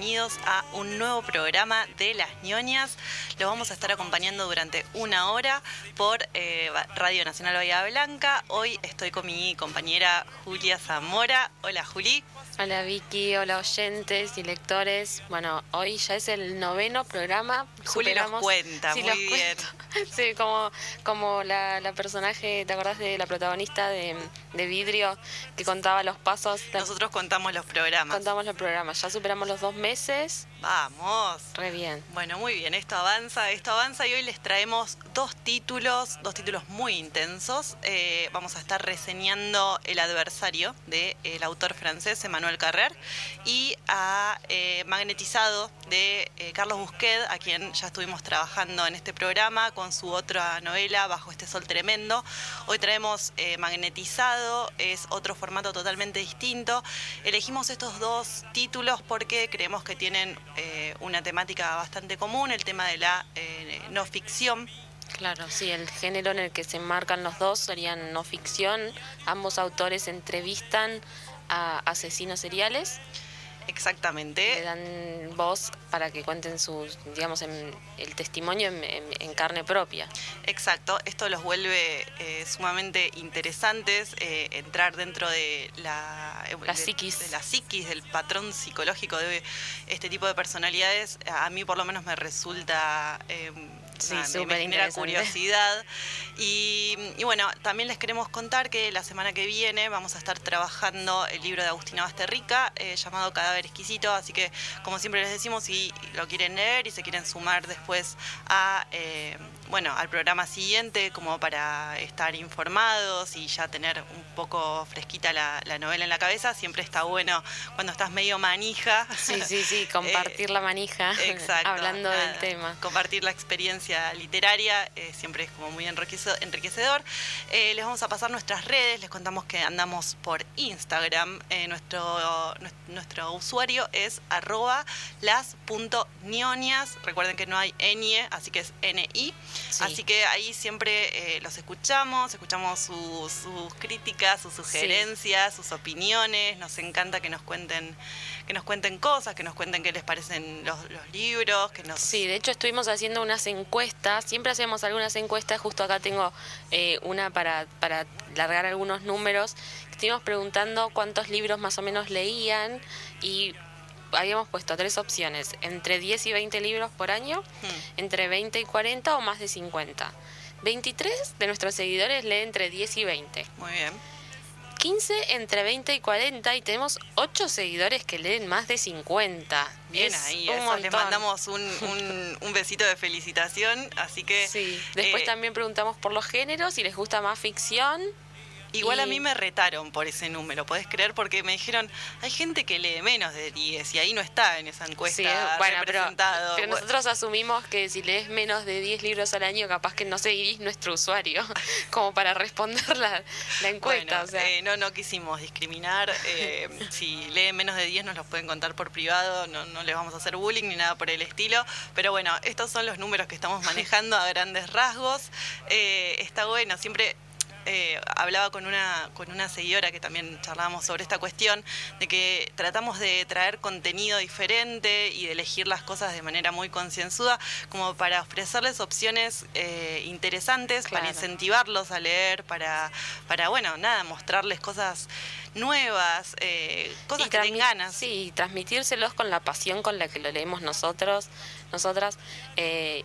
Bienvenidos a un nuevo programa de Las ñoñas. Los vamos a estar acompañando durante una hora por eh, Radio Nacional Bahía Blanca. Hoy estoy con mi compañera Julia Zamora. Hola Juli. Hola Vicky, hola oyentes y lectores. Bueno, hoy ya es el noveno programa. Juli nos cuenta, muy bien. Sí, como, como la, personaje, ¿te acordás de la protagonista de, de, Vidrio que contaba los pasos? Nosotros contamos los programas. Contamos los programas, ya superamos los dos meses veces Vamos. Re bien. Bueno, muy bien, esto avanza, esto avanza y hoy les traemos dos títulos, dos títulos muy intensos. Eh, vamos a estar reseñando El adversario del el autor francés Emmanuel Carrer y a eh, Magnetizado de eh, Carlos Busquet, a quien ya estuvimos trabajando en este programa con su otra novela, Bajo este sol tremendo. Hoy traemos Magnetizado, es otro formato totalmente distinto. Elegimos estos dos títulos porque creemos que tienen eh, una temática bastante común, el tema de la eh, no ficción. Claro, sí, el género en el que se enmarcan los dos serían no ficción. Ambos autores entrevistan a asesinos seriales Exactamente. Le dan voz para que cuenten sus, digamos, el testimonio en, carne propia. Exacto, esto los vuelve eh, sumamente interesantes, eh, entrar dentro de la, la psiquis. De la psiquis, del patrón psicológico de este tipo de personalidades, a mí por lo menos me resulta... Eh, Sí, me genera curiosidad. Y, bueno, también les queremos contar que la semana que viene vamos a estar trabajando el libro de Agustina Basterrica eh, llamado Cadáver Exquisito, así que como siempre les decimos, si lo quieren leer y se quieren sumar después a... Eh, bueno, al programa siguiente como para estar informados y ya tener un poco fresquita la, novela en la cabeza. Siempre está bueno cuando estás medio manija. Sí, sí, sí, compartir la manija hablando del tema. Compartir la experiencia literaria eh, siempre es como muy enriquecedor. Eh, les vamos a pasar nuestras redes, les contamos que andamos por Instagram. Eh, nuestro, nuestro usuario es arroba las.nionias. Recuerden que no hay ñ, así que es NI. Así que ahí siempre eh, los escuchamos, escuchamos sus, críticas, sus sugerencias, sus opiniones. Nos encanta que nos cuenten, que nos cuenten cosas, que nos cuenten qué les parecen los, libros, que nos. Sí, de hecho estuvimos haciendo unas encuestas. Siempre hacemos algunas encuestas. Justo acá tengo eh, una para para largar algunos números. Estuvimos preguntando cuántos libros más o menos leían y habíamos puesto tres opciones, entre 10 y 20 libros por año, hmm. entre 20 y 40 o más de 50. 23 de nuestros seguidores leen entre 10 y 20. Muy bien. 15 entre 20 y 40 y tenemos 8 seguidores que leen más de 50. Bien ahí, eso les mandamos un, un, besito de felicitación, así que... Sí, después eh, también preguntamos por los géneros, si les gusta más ficción Igual a mí me retaron por ese número, ¿podés creer? Porque me dijeron, hay gente que lee menos de 10 y ahí no está en esa encuesta sí, bueno, representado. Pero, nosotros asumimos que si lees menos de 10 libros al año, capaz que no seguís nuestro usuario, como para responder la, encuesta. Eh, no, no quisimos discriminar. Eh, si leen menos de 10 nos los pueden contar por privado, no, no les vamos a hacer bullying ni nada por el estilo. Pero bueno, estos son los números que estamos manejando a grandes rasgos. Eh, está bueno, siempre eh, hablaba con una, con una seguidora que también charlábamos sobre esta cuestión, de que tratamos de traer contenido diferente y de elegir las cosas de manera muy concienzuda, como para ofrecerles opciones eh, interesantes, para incentivarlos a leer, para, para, bueno, nada, mostrarles cosas nuevas, eh, cosas que tengan ganas. Sí, transmitírselos con la pasión con la que lo leemos nosotros, nosotras,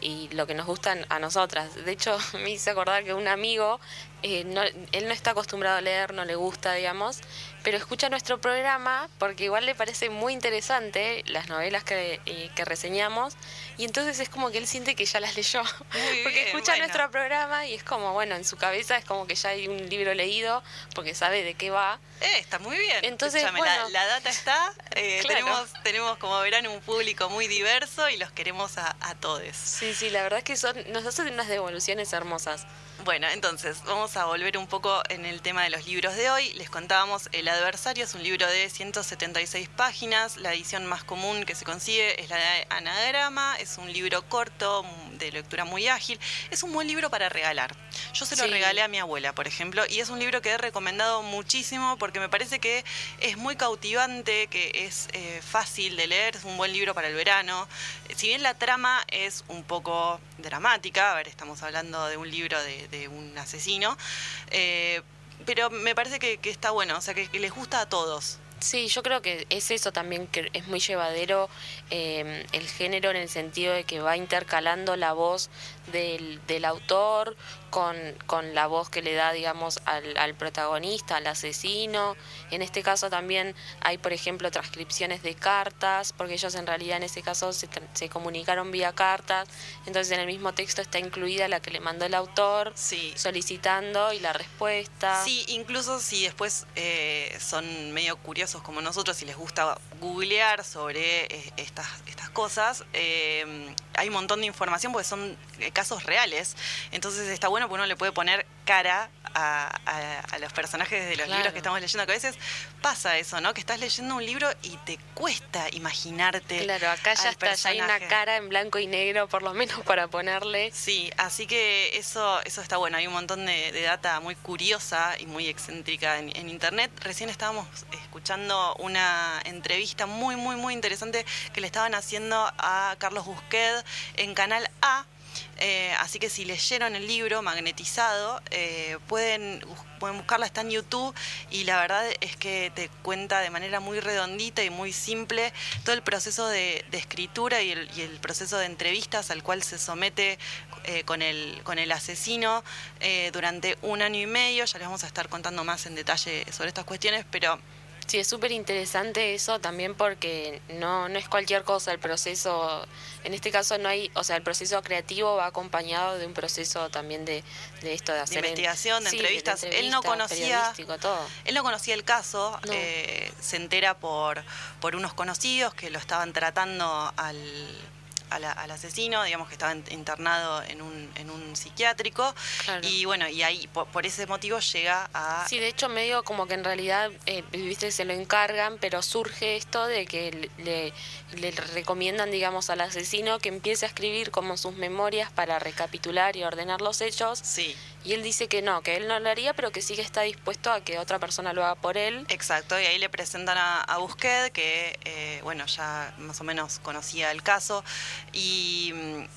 y lo que nos gustan a nosotras. De hecho, me hice acordar que un amigo eh, no, él no está acostumbrado a leer, no le gusta, digamos, pero escucha nuestro programa porque igual le parece muy interesante las novelas que, eh, que reseñamos y entonces es como que él siente que ya las leyó, porque escucha nuestro programa y es como, bueno, en su cabeza es como que ya hay un libro leído porque sabe de qué va. Eh, está muy bien. Entonces, la, data está, tenemos, tenemos como verán un público muy diverso y los queremos a, a todos. Sí, sí, la verdad es que son, nos hacen unas devoluciones hermosas. Bueno, entonces vamos a volver un poco en el tema de los libros de hoy. Les contábamos El Adversario es un libro de 176 páginas. La edición más común que se consigue es la de Anagrama. Es un libro corto, mm, de lectura muy ágil. Es un buen libro para regalar. Yo se lo regalé a mi abuela, por ejemplo, y es un libro que he recomendado muchísimo porque me parece que es muy cautivante, que es eh, fácil de leer, es un buen libro para el verano. Si bien la trama es un poco dramática, a ver, estamos hablando de un libro de, un asesino, eh, pero me parece que, está bueno, o sea, que, les gusta a todos. Sí, yo creo que es eso también, que es muy llevadero eh, el género en el sentido de que va intercalando la voz del, del autor con, con, la voz que le da, digamos, al, al, protagonista, al asesino. En este caso también hay, por ejemplo, transcripciones de cartas, porque ellos en realidad en ese caso se, se comunicaron vía cartas. Entonces en el mismo texto está incluida la que le mandó el autor sí. solicitando y la respuesta. Sí, incluso si después eh, son medio curiosos como nosotros y les gusta googlear sobre eh, estas, estas cosas, eh, hay un montón de información porque son casos reales. Entonces está bueno porque uno le puede poner cara a, los personajes de los libros que estamos leyendo, que a veces pasa eso, ¿no? Que estás leyendo un libro y te cuesta imaginarte. Claro, acá ya está, ya hay una cara en blanco y negro, por lo menos para ponerle. Sí, así que eso, eso está bueno. Hay un montón de, data muy curiosa y muy excéntrica en, en, internet. Recién estábamos escuchando una entrevista muy, muy, muy interesante que le estaban haciendo a Carlos Busquet en Canal A eh, así que si leyeron el libro Magnetizado, eh, pueden, pueden buscarla, está en YouTube y la verdad es que te cuenta de manera muy redondita y muy simple todo el proceso de, escritura y el, proceso de entrevistas al cual se somete eh, con, el, con el asesino durante un año y medio. Ya les vamos a estar contando más en detalle sobre estas cuestiones, pero Sí, es súper interesante eso también porque no, no es cualquier cosa el proceso, en este caso no hay, o sea, el proceso creativo va acompañado de un proceso también de, de esto de hacer... investigación, de, entrevistas. él no conocía... Todo. Él no conocía el caso, eh, se entera por, por unos conocidos que lo estaban tratando al al, asesino, digamos que estaba internado en un, en un psiquiátrico. Y bueno, y ahí por, ese motivo llega a... Sí, de hecho medio como que en realidad, eh, viste, se lo encargan, pero surge esto de que le, le recomiendan, digamos, al asesino que empiece a escribir como sus memorias para recapitular y ordenar los hechos. Sí. Y él dice que no, que él no lo haría, pero que sí que está dispuesto a que otra persona lo haga por él. Exacto, y ahí le presentan a, a Busquet, que eh, bueno, ya más o menos conocía el caso, y,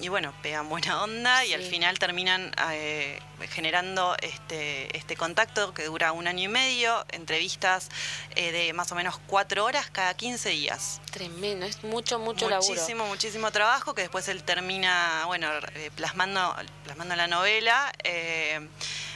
bueno, pegan buena onda y al final terminan eh, generando este, este contacto que dura un año y medio, entrevistas eh, de más o menos cuatro horas cada 15 días. Tremendo, es mucho, mucho muchísimo, Muchísimo, trabajo que después él termina, bueno, plasmando, plasmando la novela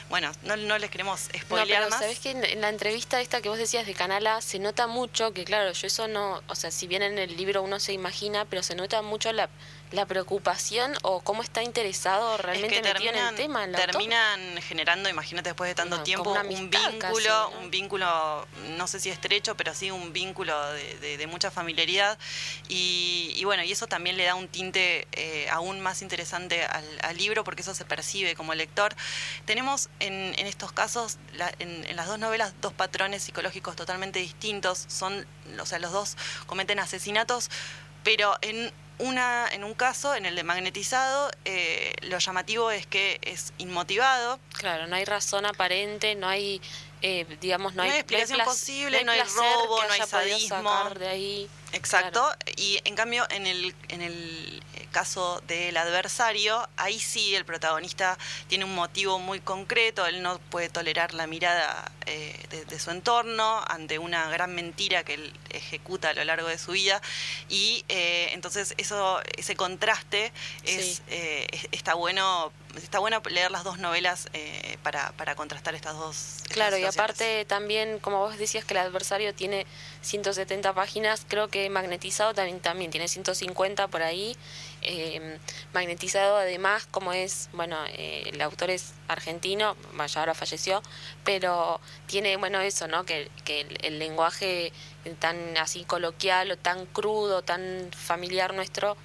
bueno, no, no les queremos spoilear no, más. Sabes que en, la entrevista esta que vos decías de Canala se nota mucho que, claro, yo eso no, o sea, si bien en el libro uno se imagina, pero se nota mucho la, la preocupación o cómo está interesado realmente metido en el tema. terminan generando, imagínate después de tanto tiempo, un vínculo, un vínculo, no sé si estrecho, pero sí un vínculo de, mucha familiaridad. Y, bueno, y eso también le da un tinte eh, aún más interesante al, libro porque eso se percibe como lector. Tenemos en, estos casos, en, en las dos novelas, dos patrones psicológicos totalmente distintos. Son, o sea, los dos cometen asesinatos pero en una, en un caso, en el de magnetizado, eh, lo llamativo es que es inmotivado. Claro, no hay razón aparente, no hay, eh, digamos, no, hay, explicación posible, no hay, robo, no hay sadismo. De ahí. Exacto, y en cambio en el, en el caso del adversario, ahí sí el protagonista tiene un motivo muy concreto, él no puede tolerar la mirada eh, de, su entorno ante una gran mentira que él ejecuta a lo largo de su vida y eh, entonces eso ese contraste es, eh, está bueno está bueno leer las dos novelas para, para, contrastar estas dos. Claro, y aparte también, como vos decías que el adversario tiene 170 páginas, creo que Magnetizado también, también tiene 150 por ahí. Eh, magnetizado además, como es, bueno, eh, el autor es argentino, ya ahora falleció, pero tiene, bueno, eso, ¿no? Que, que el, lenguaje tan así coloquial o tan crudo, tan familiar nuestro,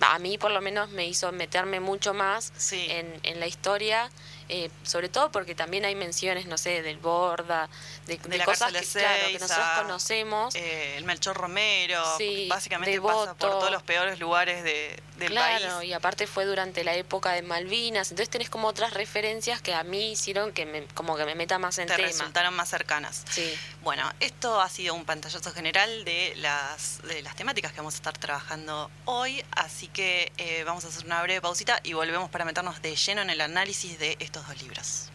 a mí por lo menos me hizo meterme mucho más en, en la historia eh, sobre todo porque también hay menciones, no sé, del Borda, de, cosas que, claro, que nosotros conocemos. Eh, el Melchor Romero, básicamente pasa por todos los peores lugares de, del claro, y aparte fue durante la época de Malvinas, entonces tenés como otras referencias que a mí hicieron que me, como que me meta más en Te tema. resultaron más cercanas. Sí. Bueno, esto ha sido un pantallazo general de las, de las temáticas que vamos a estar trabajando hoy, así que eh, vamos a hacer una breve pausita y volvemos para meternos de lleno en el análisis de estos dos libros.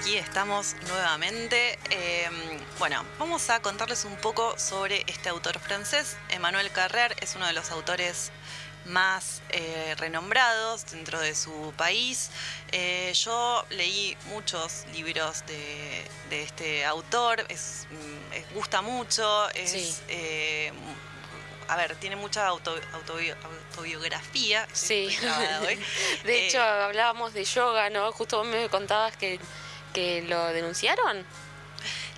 Aquí estamos nuevamente. Em, bueno, vamos a contarles un poco sobre este autor francés. Emmanuel Carrer es uno de los autores más eh, renombrados dentro de su país. Eh, yo leí muchos libros de, este autor, es, mm, gusta mucho, es, eh, a ver, tiene mucha autobiografía. Sí, de hecho hablábamos de yoga, ¿no? Justo vos me contabas que lo denunciaron?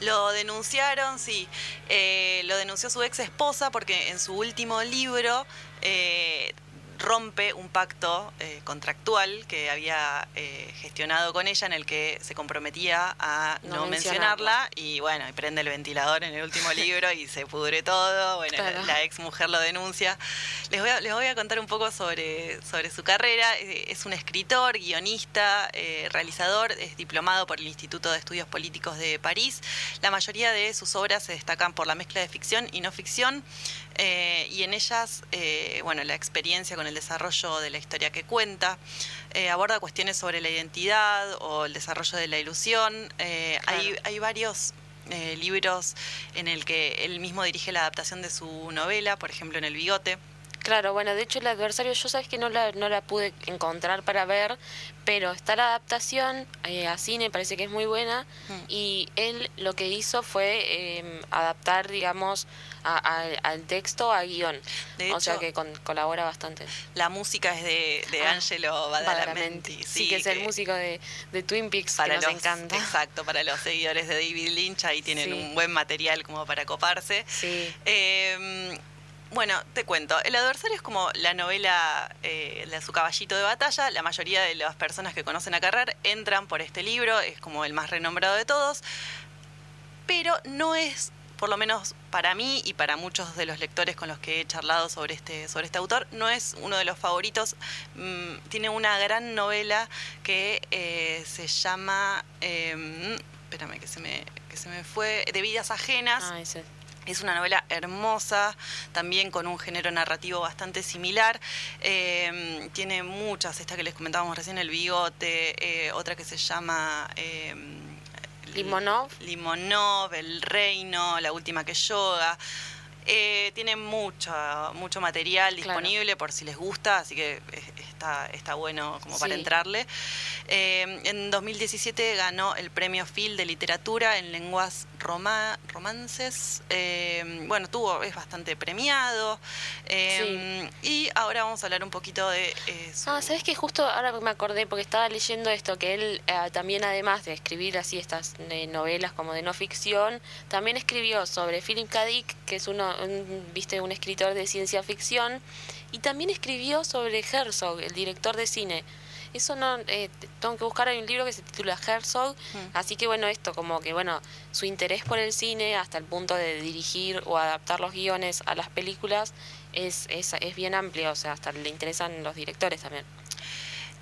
Lo denunciaron, sí. Eh, lo denunció su ex esposa porque en su último libro eh, rompe un pacto eh, contractual que había eh, gestionado con ella en el que se comprometía a no, mencionarla y bueno, y prende el ventilador en el último libro y se pudre todo, bueno, la, ex mujer lo denuncia. Les voy, a, les voy a contar un poco sobre, sobre su carrera. Eh, es un escritor, guionista, realizador, es diplomado por el Instituto de Estudios Políticos de París. La mayoría de sus obras se destacan por la mezcla de ficción y no ficción. Y en ellas, bueno, la experiencia con el desarrollo de la historia que cuenta, eh, aborda cuestiones sobre la identidad o el desarrollo de la ilusión. hay, hay varios libros en el que él mismo dirige la adaptación de su novela, por ejemplo en El Bigote Claro, bueno, de hecho el adversario yo sabes que no la, no la pude encontrar para ver, pero está la adaptación eh, a cine, parece que es muy buena, Mm. y él lo que hizo fue eh, adaptar, digamos, a- a- al texto a guion. De o sea que con- colabora bastante. La música es de, de Ah, Angelo Badalamenti. Sí, que es el músico de, de Twin Peaks, que nos los, encanta. Exacto, para los seguidores de David Lynch, ahí tienen Sí. un buen material como para coparse. Sí, Eh, bueno, te cuento. El adversario es como la novela eh, de su caballito de batalla. La mayoría de las personas que conocen a Carrer entran por este libro, es como el más renombrado de todos. Pero no es, por lo menos para mí y para muchos de los lectores con los que he charlado sobre este, sobre este autor, no es uno de los favoritos. Mm, tiene una gran novela que eh, se llama. eh, espérame, que se me, que se me fue. De vidas ajenas. ah, ese. Es una novela hermosa, también con un género narrativo bastante similar. Eh, tiene muchas, esta que les comentábamos recién, El Bigote, eh, otra que se llama... eh, Limonov. Limonov, El Reino, La Última que Yoga. Eh, tiene mucho, mucho material Claro. disponible por si les gusta, así que está, está bueno como para entrarle. Eh, en 2017 ganó el premio Phil de literatura en lenguas roma- romances. Eh, bueno, tuvo, es bastante premiado. Eh, Y ahora vamos a hablar un poquito de eh, Ah, ¿sabes que Justo ahora me acordé, porque estaba leyendo esto, que él eh, también además de escribir así estas novelas como de no ficción, también escribió sobre Philip K. Dick, que es uno, un, viste, un escritor de ciencia ficción, y también escribió sobre Herzog, el director de cine. Eso no, eh, tengo que buscar, hay un libro que se titula Herzog, Mm. así que bueno, esto como que bueno, su interés por el cine hasta el punto de dirigir o adaptar los guiones a las películas es, es, es bien amplio, o sea, hasta le interesan los directores también.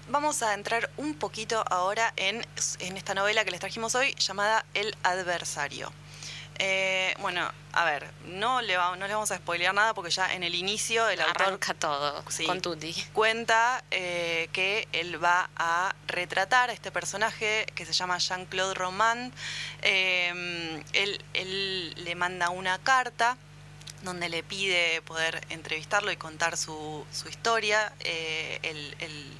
Vamos a entrar un poquito ahora en, en esta novela que les trajimos hoy llamada El Adversario. Eh, bueno, a ver, no le, va- no le vamos a spoilear nada porque ya en el inicio el autor Arranca todo Sí. con Tutti. cuenta eh, que él va a retratar a este personaje que se llama Jean-Claude Roman. Eh, él, él le manda una carta donde le pide poder entrevistarlo y contar su, su historia. Eh, el, el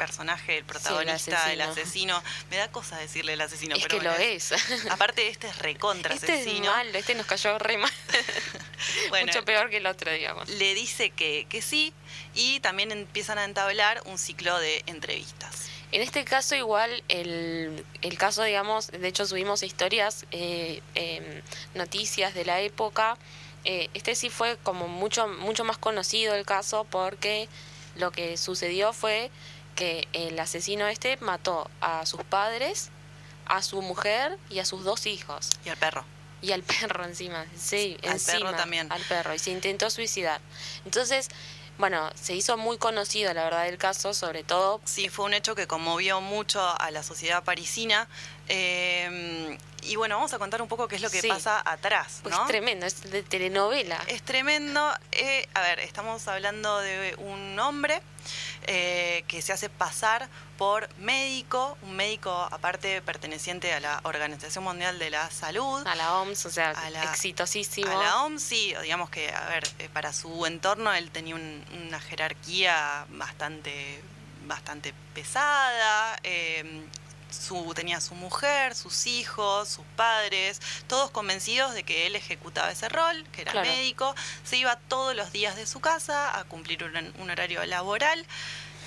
personaje, el protagonista, el, asesino. asesino. Me da cosa decirle el asesino, es pero que lo es. Aparte, este es recontra Este es asesino. malo, este nos cayó re mal. Bueno, Mucho peor que el otro, digamos. le dice que, que sí y también empiezan a entablar un ciclo de entrevistas. En este caso igual el, el caso, digamos, de hecho subimos historias, eh, em, noticias de la época. Eh, este sí fue como mucho, mucho más conocido el caso porque lo que sucedió fue que el asesino este mató a sus padres, a su mujer y a sus dos hijos. Y al perro. Y al perro encima, sí, Al encima. perro también. Al perro, y se intentó suicidar. Entonces, bueno, se hizo muy conocido la verdad el caso, sobre todo Sí, fue un hecho que conmovió mucho a la sociedad parisina. Eh, y bueno, vamos a contar un poco qué es lo que Sí. pasa atrás, Pues ¿no? tremendo, es de telenovela. Es tremendo. eh, a ver, estamos hablando de un hombre eh, que se hace pasar por médico, un médico aparte perteneciente a la Organización Mundial de la Salud. A la OMS, o sea, A la- exitosísimo. A la OMS, sí, digamos que, a ver, eh, para su entorno él tenía un- una jerarquía bastante, bastante pesada. eh, su, tenía su mujer, sus hijos, sus padres, todos convencidos de que él ejecutaba ese rol, que era Claro. médico. Se iba todos los días de su casa a cumplir un, un horario laboral.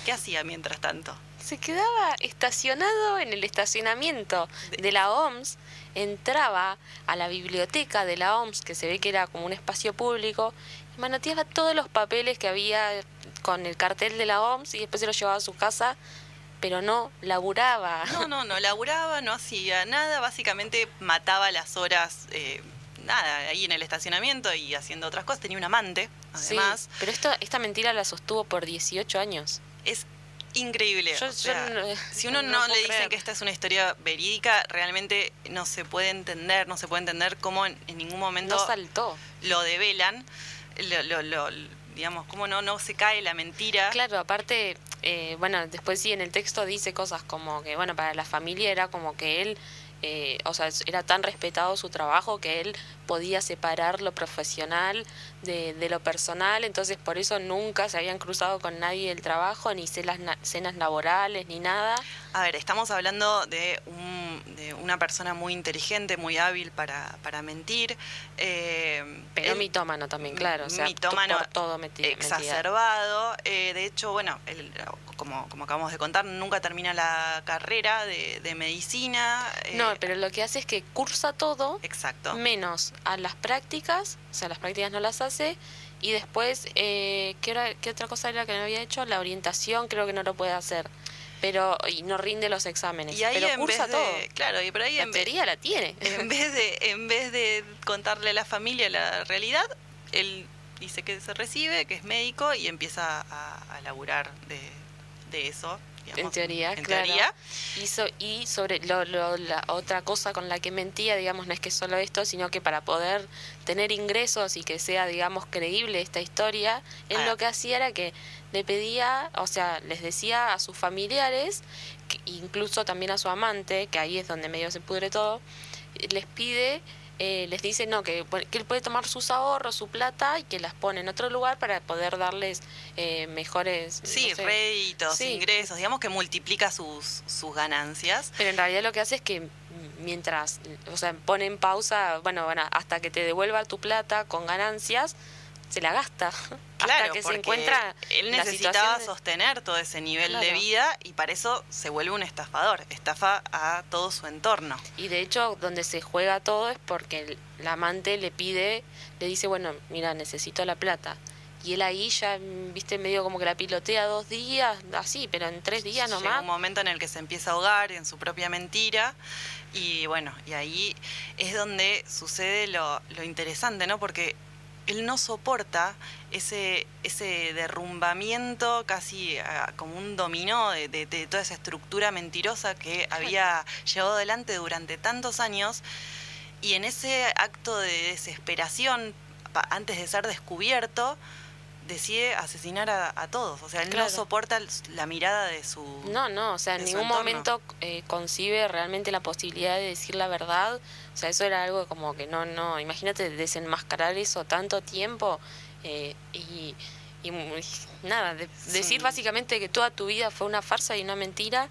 ¿Qué hacía mientras tanto? Se quedaba estacionado en el estacionamiento de la OMS, entraba a la biblioteca de la OMS, que se ve que era como un espacio público, y manoteaba todos los papeles que había con el cartel de la OMS y después se los llevaba a su casa, pero no laburaba. No, no, no laburaba, no hacía nada, básicamente mataba las horas, eh, nada, ahí en el estacionamiento y haciendo otras cosas. Tenía un amante, Sí, además. pero esto, esta mentira la sostuvo por 18 años. Es increíble. Yo- o sea, yo no- si uno no le dicen creer. que esta es una historia verídica, realmente no se puede entender, no se puede entender cómo en, en ningún momento No saltó. lo develan, lo, lo- lo- digamos, cómo no, no se cae la mentira. Claro, aparte, eh, bueno, después sí en el texto dice cosas como que, bueno, para la familia era como que él eh, o sea, era tan respetado su trabajo que él podía separar lo profesional de, de, lo personal, entonces por eso nunca se habían cruzado con nadie del trabajo, ni cenas, cenas laborales, ni nada. A ver, estamos hablando de, un, de una persona muy inteligente, muy hábil para, para mentir. Eh, Pero mitómano también, claro. O sea, mitómano todo exacerbado. Eh, de hecho, bueno, como, como acabamos de contar, nunca termina la carrera de, de medicina. no, pero lo que hace es que cursa todo. Exacto. Menos a las prácticas, o sea, las prácticas no las hace, y después, eh, ¿qué, ¿qué otra cosa era que no había hecho? La orientación creo que no lo puede hacer pero y no rinde los exámenes. Y ahí pero en cursa vez de, todo. Claro, y por ahí la en teoría la tiene. En vez de en vez de contarle a la familia la realidad, él dice que se recibe, que es médico y empieza a, a laburar de, de eso en teoría, en claro. teoría. Y, so, y sobre lo, lo, la otra cosa con la que mentía, digamos, no es que solo esto, sino que para poder tener ingresos y que sea, digamos, creíble esta historia, él Ah. lo que hacía era que le pedía, o sea, les decía a sus familiares, que incluso también a su amante, que ahí es donde medio se pudre todo, les pide eh, les dice no que, que, él puede tomar sus ahorros, su plata y que las pone en otro lugar para poder darles eh, mejores sí, no sé, réditos, sí. ingresos, digamos que multiplica sus, sus ganancias. Pero en realidad lo que hace es que mientras, o sea, pone en pausa, bueno, bueno, hasta que te devuelva tu plata con ganancias, se la gasta. Claro, hasta que se encuentra él necesitaba de- sostener todo ese nivel de vida y para eso se vuelve un estafador, estafa a todo su entorno. Y de hecho, donde se juega todo es porque el, la amante le pide, le dice, bueno, mira, necesito la plata. Y él ahí ya, viste, medio como que la pilotea dos días, así, pero en tres días Llega nomás. un momento en el que se empieza a ahogar en su propia mentira y bueno, y ahí es donde sucede lo, lo interesante, ¿no? Porque él no soporta ese, ese derrumbamiento casi ah, como un dominó de, de- de toda esa estructura mentirosa que había llevado adelante durante tantos años y en ese acto de desesperación, pa- antes de ser descubierto, decide asesinar a, a todos. O sea, él Claro. no soporta la mirada de su... No, no, o sea, en ningún entorno. momento eh, concibe realmente la posibilidad de decir la verdad. O sea, eso era algo como que no, no, imagínate desenmascarar eso tanto tiempo eh, y, y nada, de- Sí. decir básicamente que toda tu vida fue una farsa y una mentira.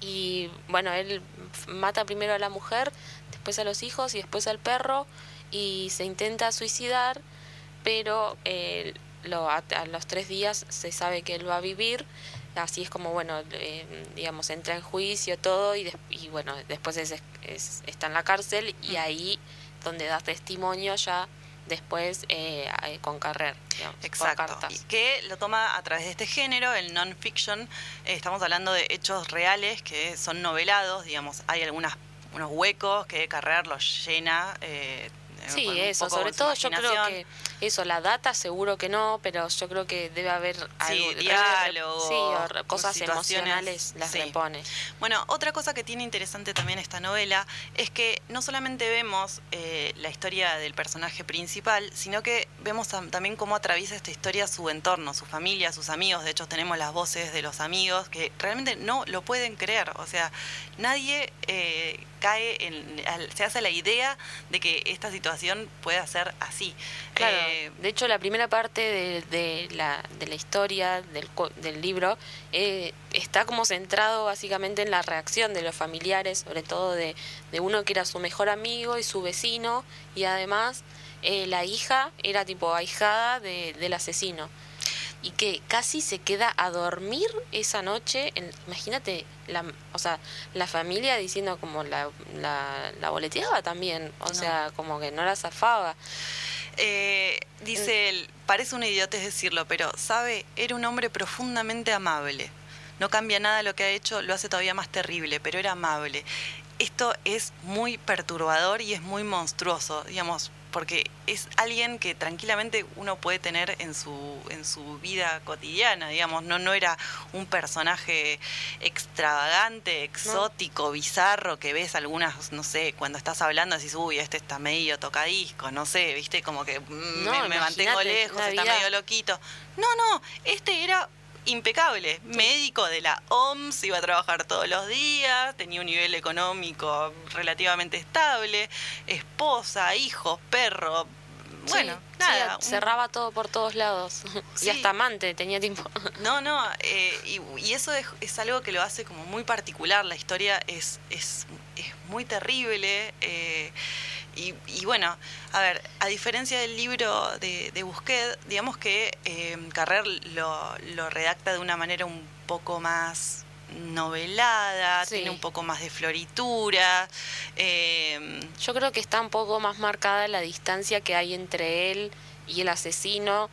Y bueno, él mata primero a la mujer, después a los hijos y después al perro y se intenta suicidar, pero eh, lo, a, a los tres días se sabe que él va a vivir así es como bueno eh, digamos entra en juicio todo y, des- y bueno después es, es- está en la cárcel y ahí donde da testimonio ya después eh, eh, con Carrer digamos, Exacto. Y que lo toma a través de este género, el non-fiction. Eh, estamos hablando de hechos reales que son novelados, digamos, hay algunas unos huecos que Carrer los llena. eh, Sí, con un eso, sobre todo yo creo que eso, la data seguro que no, pero yo creo que debe haber algo, diálogos, sí, o cosas emocionales las sí. repone. Bueno, otra cosa que tiene interesante también esta novela es que no solamente vemos eh, la historia del personaje principal, sino que vemos tam- también cómo atraviesa esta historia su entorno, su familia, sus amigos. De hecho, tenemos las voces de los amigos que realmente no lo pueden creer. O sea, nadie eh, cae en, se hace la idea de que esta situación pueda ser así. Claro, Eh, de hecho la primera parte de, de la, de la historia del, del libro eh, está como centrado básicamente en la reacción de los familiares, sobre todo de, de uno que era su mejor amigo y su vecino, y además eh, la hija era tipo ahijada de- del asesino. Y que casi se queda a dormir esa noche. En, imagínate, la, o sea, la familia diciendo como la, la, la boleteaba también. O No. sea, como que no la zafaba. Eh, dice él, parece una idiotez decirlo, pero sabe, era un hombre profundamente amable. No cambia nada lo que ha hecho, lo hace todavía más terrible, pero era amable. Esto es muy perturbador y es muy monstruoso, digamos, porque es alguien que tranquilamente uno puede tener en su, en su vida cotidiana, digamos, no, no era un personaje extravagante, exótico, bizarro, que ves algunas, no sé, cuando estás hablando decís, uy, este está medio tocadisco, no sé, viste, como que mm, No, me, me mantengo lejos, está medio loquito. No, no, este era impecable, médico de la OMS, iba a trabajar todos los días, tenía un nivel económico relativamente estable, esposa, hijos, perro, bueno, nada. cerraba todo por todos lados. Y hasta amante tenía tiempo. No, no, eh, y, eso es, algo que lo hace como muy particular. La historia es, es, es muy terrible. Eh, y, bueno, a ver, a diferencia del libro de, de Busquet, digamos que eh, Carrer lo, lo redacta de una manera un poco más novelada, tiene un poco más de floritura. Em, Yo creo que está un poco más marcada la distancia que hay entre él y el asesino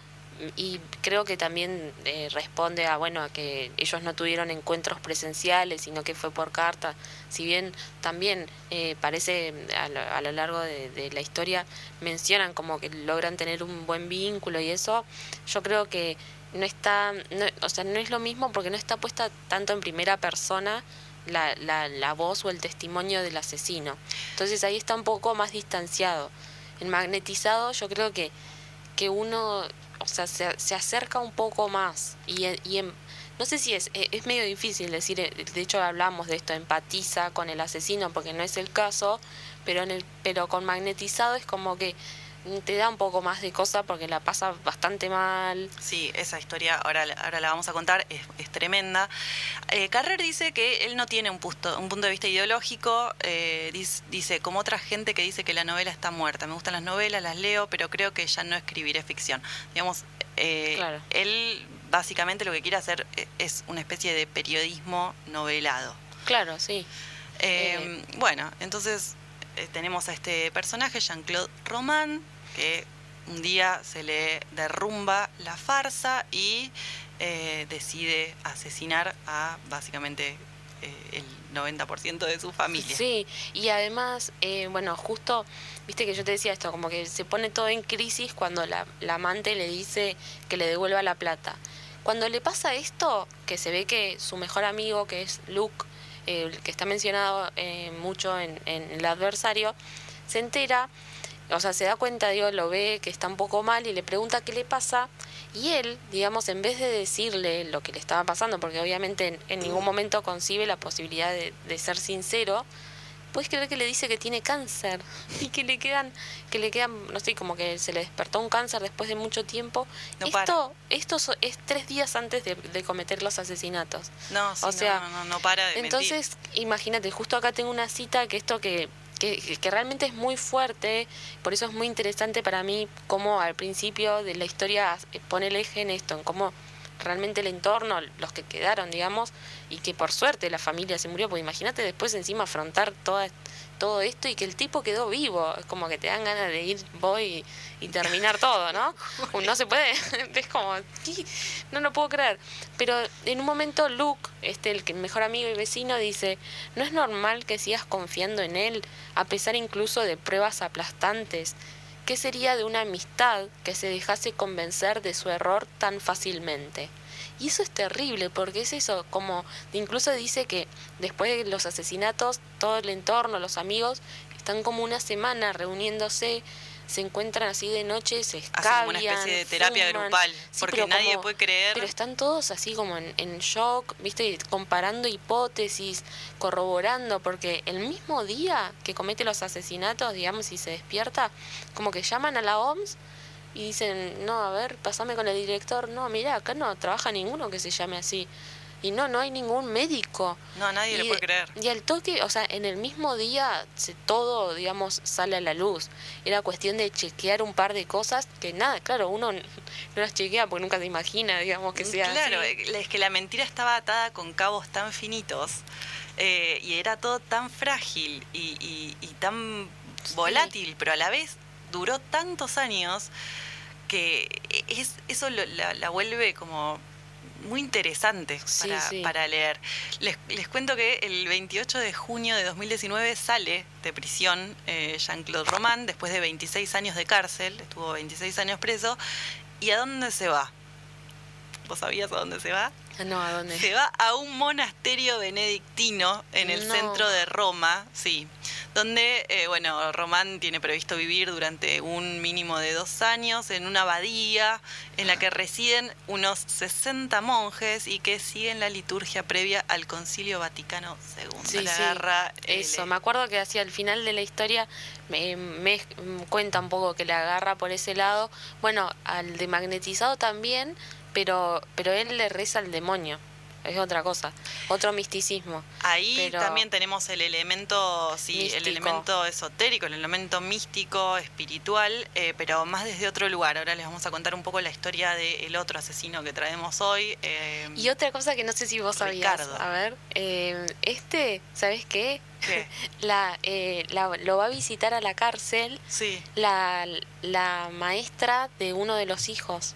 y creo que también eh, responde a bueno a que ellos no tuvieron encuentros presenciales sino que fue por carta si bien también eh, parece a lo, largo de, la historia mencionan como que logran tener un buen vínculo y eso yo creo que no está, o sea, no es lo mismo porque no está puesta tanto en primera persona la, la, la voz o el testimonio del asesino. Entonces ahí está un poco más distanciado. En magnetizado yo creo que, que uno, o sea, se, se acerca un poco más y, y no sé si es, es medio difícil decir, de hecho hablamos de esto, empatiza con el asesino porque no es el caso, pero, en el, pero con magnetizado es como que te da un poco más de cosa porque la pasa bastante mal. Sí, esa historia, ahora, ahora la vamos a contar, es, tremenda. Eh, Carrer dice que él no tiene un, punto, un punto de vista ideológico, eh, dice, como otra gente que dice que la novela está muerta. Me gustan las novelas, las leo, pero creo que ya no escribiré ficción. Digamos, eh, él básicamente lo que quiere hacer es una especie de periodismo novelado. Claro, sí. Bueno, entonces tenemos a este personaje, Jean-Claude Roman, que un día se le derrumba la farsa y eh, decide asesinar a básicamente eh, el 90% de su familia. Sí, y además, eh, bueno, justo, viste que yo te decía esto, como que se pone todo en crisis cuando la, amante le dice que le devuelva la plata. Cuando le pasa esto, que se ve que su mejor amigo, que es Luke, el que está mencionado mucho en, en el adversario, se entera o sea, se da cuenta, digo, lo ve que está un poco mal y le pregunta qué le pasa. Y él, digamos, en vez de decirle lo que le estaba pasando, porque obviamente en, ningún momento concibe la posibilidad de, ser sincero, puedes creer que le dice que tiene cáncer y que le quedan, que le quedan, no sé, como que se le despertó un cáncer después de mucho tiempo. esto, esto es tres días antes de, cometer los asesinatos. No, o sea, no, no, para de Entonces, imagínate, justo acá tengo una cita que esto que que, realmente es muy fuerte, por eso es muy interesante para mí cómo al principio de la historia pone el eje en esto, en cómo realmente el entorno, los que quedaron, digamos, y que por suerte la familia se murió, porque imagínate después encima afrontar toda todo esto y que el tipo quedó vivo. Es como que te dan ganas de ir, voy y, terminar todo, ¿no? No se puede. Es como, no lo puedo creer. Pero en un momento Luke, este, el mejor amigo y vecino, dice, no es normal que sigas confiando en él, a pesar incluso de pruebas aplastantes. ¿Qué sería de una amistad que se dejase convencer de su error tan fácilmente? Y eso es terrible, porque es eso, como incluso dice que después de los asesinatos, todo el entorno, los amigos, están como una semana reuniéndose, se encuentran así de noche, se escabian. una especie de terapia grupal, porque nadie puede creer. Pero están todos así como en, en, shock, ¿viste? Comparando hipótesis, corroborando, porque el mismo día que comete los asesinatos, digamos, y se despierta, como que llaman a la OMS y dicen, no, a ver, pasame con el director. No, mira, acá no trabaja ninguno que se llame así. Y no, no hay ningún médico. No, nadie le puede creer. Y al toque, o sea, en el mismo día se, todo, digamos, sale a la luz. Era cuestión de chequear un par de cosas que nada, claro, uno no las chequea porque nunca se imagina, digamos, que sea Claro, es que la mentira estaba atada con cabos tan finitos eh, y era todo tan frágil y, y, tan volátil, pero a la vez duró tantos años que es, eso la, vuelve como muy interesante para, leer. Les, les, cuento que el 28 de junio de 2019 sale de prisión eh, Jean-Claude Roman después de 26 años de cárcel, estuvo 26 años preso. ¿Y a dónde se va? ¿Vos sabías a dónde se va? No, ¿a dónde? Se va a un monasterio benedictino en el centro de Roma, sí, donde, eh, bueno, Román tiene previsto vivir durante un mínimo de dos años en una abadía en la que residen unos 60 monjes y que siguen la liturgia previa al Concilio Vaticano II. Sí, la sí, agarra el- Eso, me acuerdo que hacia el final de la historia me, me cuenta un poco que le agarra por ese lado. Bueno, al de magnetizado también, pero, pero él le reza al demonio. Es otra cosa, otro misticismo. Ahí Pero- también tenemos el elemento, sí, el elemento esotérico, el elemento místico, espiritual, eh, pero más desde otro lugar. Ahora les vamos a contar un poco la historia del otro asesino que traemos hoy. eh, Y otra cosa que no sé si vos sabías. Ricardo. A ver, eh, este, ¿sabes qué? ¿Qué? La, eh, la- lo va a visitar a la cárcel Sí. la, la maestra de uno de los hijos.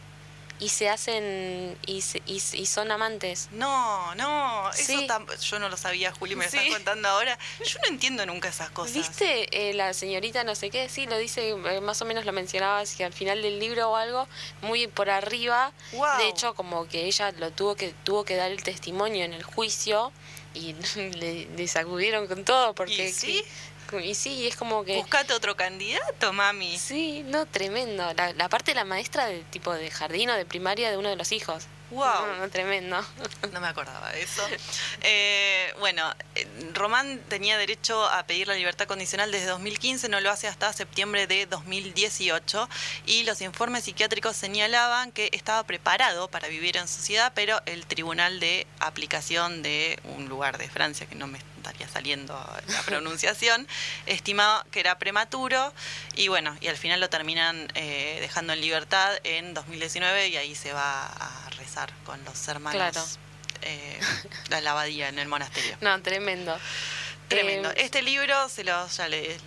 Y se hacen. y, se- y, y son amantes. No, no, eso tam- yo no lo sabía, Juli, me lo Sí. estás contando ahora. Yo no entiendo nunca esas cosas. ¿Viste eh, la señorita no sé qué? Sí, lo dice, eh, más o menos lo mencionaba así al final del libro o algo, muy por arriba. Guau. De hecho, como que ella lo tuvo que tuvo que dar el testimonio en el juicio y le, le sacudieron con todo porque... ¿Y sí? Y sí, es como que... Buscate otro candidato, mami. Sí, no, tremendo. La, la parte de la maestra de tipo de jardín o de primaria de uno de los hijos. No, no, tremendo. No me acordaba de eso. Eh, bueno, eh, Román tenía derecho a pedir la libertad condicional desde 2015, no lo hace hasta septiembre de 2018 y los informes psiquiátricos señalaban que estaba preparado para vivir en sociedad, pero el tribunal de aplicación de un lugar de Francia, que no me estaría saliendo la pronunciación, estimaba que era prematuro y bueno, y al final lo terminan eh, dejando en libertad en 2019 y ahí se va a rezar con los hermanos Claro. eh, la abadía en el monasterio. No, tremendo. Tremendo. Eh, Este libro, se los, ya le, le-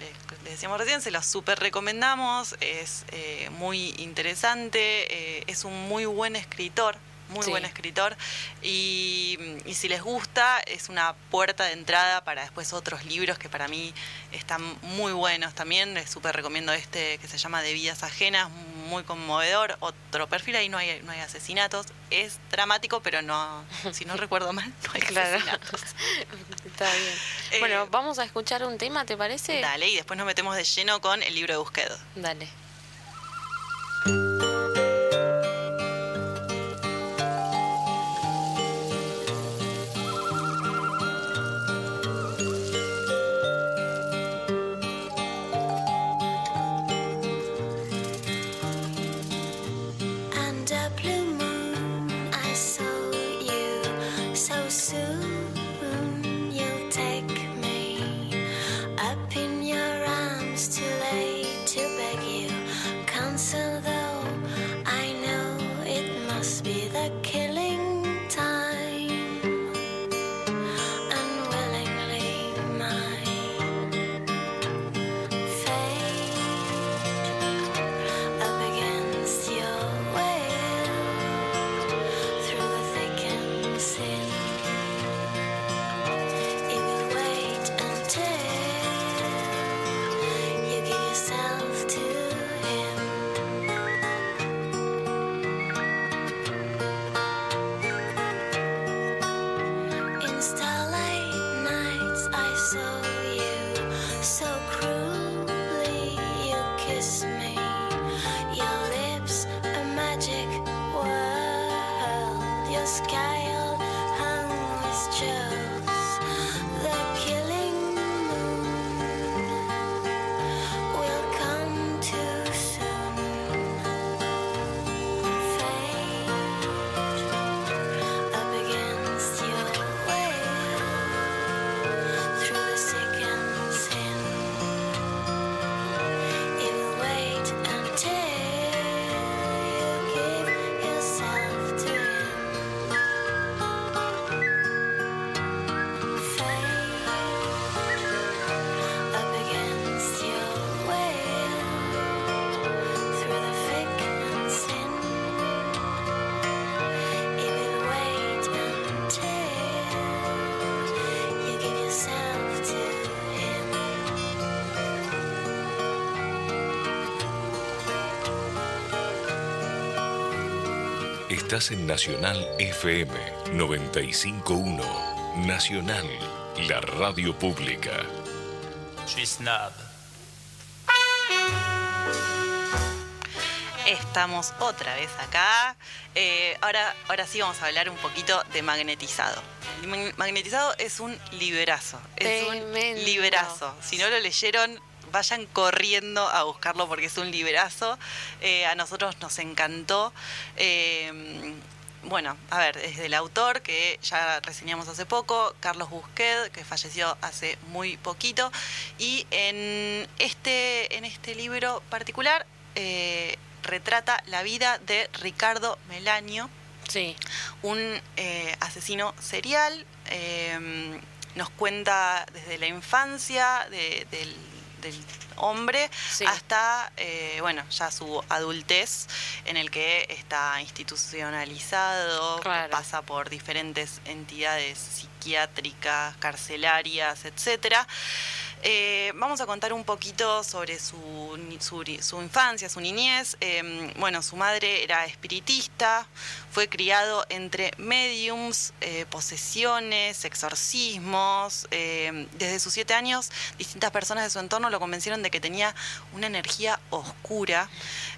le decíamos recién, se los súper recomendamos, es eh, muy interesante, eh, es un muy buen escritor, muy Sí. buen escritor, y, y si les gusta, es una puerta de entrada para después otros libros que para mí están muy buenos también, les súper recomiendo este que se llama De vidas ajenas, muy conmovedor, otro perfil, ahí no hay, no hay asesinatos, es dramático, pero no, si no recuerdo mal, no hay Claro. asesinatos. Está bien. Eh, bueno, vamos a escuchar un tema, ¿te parece? Dale, y después nos metemos de lleno con el libro de Busquedo. Dale. Estás en Nacional FM 951. Nacional, la radio pública. Estamos otra vez acá. Eh, ahora, ahora sí vamos a hablar un poquito de magnetizado. El Magnetizado es un liberazo. Es un liberazo. Si no lo leyeron, vayan corriendo a buscarlo porque es un liberazo. Eh, a nosotros nos encantó. Eh, bueno, a ver, es del autor que ya reseñamos hace poco, Carlos Busquet, que falleció hace muy poquito. Y en este, en este libro particular eh, retrata la vida de Ricardo Melanio, Sí, un eh, asesino serial. eh, nos cuenta desde la infancia de- del, del hombre Sí. hasta, eh, bueno, ya su adultez, en el que está institucionalizado, Claro. pasa por diferentes entidades psiquiátricas, carcelarias, etcétera. Eh, vamos a contar un poquito sobre su, su, su infancia, su niñez. Eh, bueno, su madre era espiritista, fue criado entre mediums, eh, posesiones, exorcismos. Eh, desde sus siete años, distintas personas de su entorno lo convencieron de que tenía una energía oscura.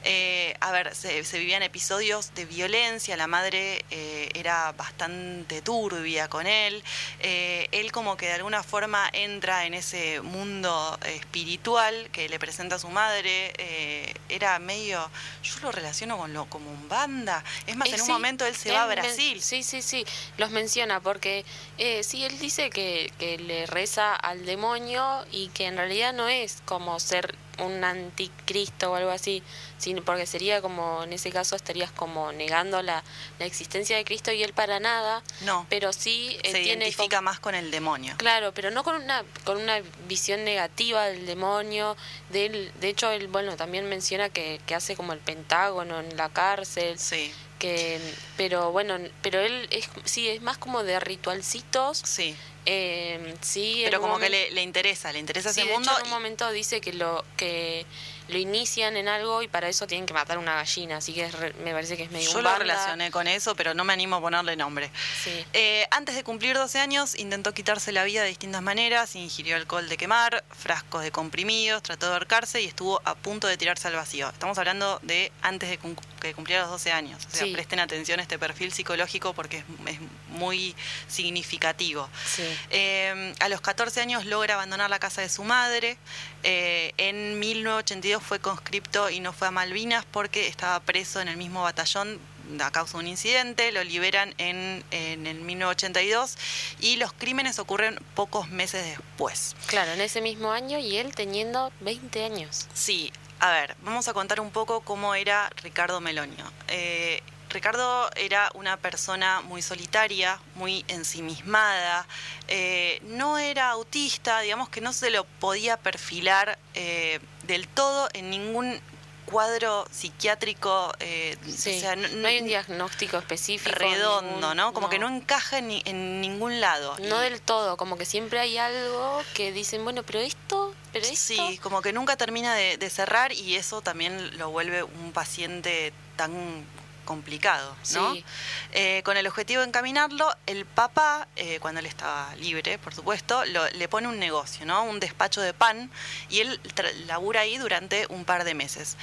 Eh, a ver, se, se vivían episodios de violencia, la madre era bastante turbia con él. Él como que de alguna forma entra en ese mundo espiritual que le presenta a su madre. era medio, yo lo relaciono con lo como un banda. Es más, en un sí, momento él se va a Brasil. Sí, sí, sí, los menciona porque eh, sí, él dice que, que le reza al demonio y que en realidad no es como ser un anticristo o algo así, sino porque sería como, en ese caso estarías como negando la, la existencia de Cristo y él para nada, No, pero sí se tiene identifica más con el demonio. Claro, pero no con una con una visión negativa del demonio. De, él, de hecho, él bueno también menciona que, que hace como el pentágono en la cárcel. Sí, que Pero bueno, pero él es sí es más como de ritualcitos. sí. eh, sí, Pero como que le, le interesa, le interesa sí, ese mundo. hecho, en un momento dice que lo que lo inician en algo y para eso tienen que matar una gallina, así que es re- me parece que es medio yo lo relacioné con eso, pero no me animo a ponerle nombre. Sí. Eh, antes de cumplir 12 años, intentó quitarse la vida de distintas maneras, ingirió alcohol de quemar, frascos de comprimidos, trató de ahorcarse y estuvo a punto de tirarse al vacío. Estamos hablando de antes de cum- que cumpliera los 12 años. O sea, Sí. presten atención a este perfil psicológico porque es, es muy significativo. Sí. Eh, a los 14 años logra abandonar la casa de su madre. Eh, en 1982 fue conscripto y no fue a Malvinas porque estaba preso en el mismo batallón a causa de un incidente. Lo liberan en, en el 1982 y los crímenes ocurren pocos meses después. Claro, en ese mismo año y él teniendo 20 años. Sí, a ver, vamos a contar un poco cómo era Ricardo Melonio. Eh, Ricardo era una persona muy solitaria, muy ensimismada, eh, no era autista, digamos que no se lo podía perfilar eh, del todo en ningún cuadro psiquiátrico, eh, Sí, o sea, no, hay un diagnóstico específico. redondo, ningún- ¿no? Como que no encaja en, ni- en ningún lado. No Y- del todo, como que siempre hay algo que dicen, bueno, pero esto, pero esto. Sí, como que nunca termina de, de cerrar y eso también lo vuelve un paciente tan complicado, ¿no? Sí. Eh, con el objetivo de encaminarlo, el papá, eh, cuando él estaba libre, por supuesto, lo- le pone un negocio, ¿no? Un despacho de pan y él labura ahí durante un par de meses.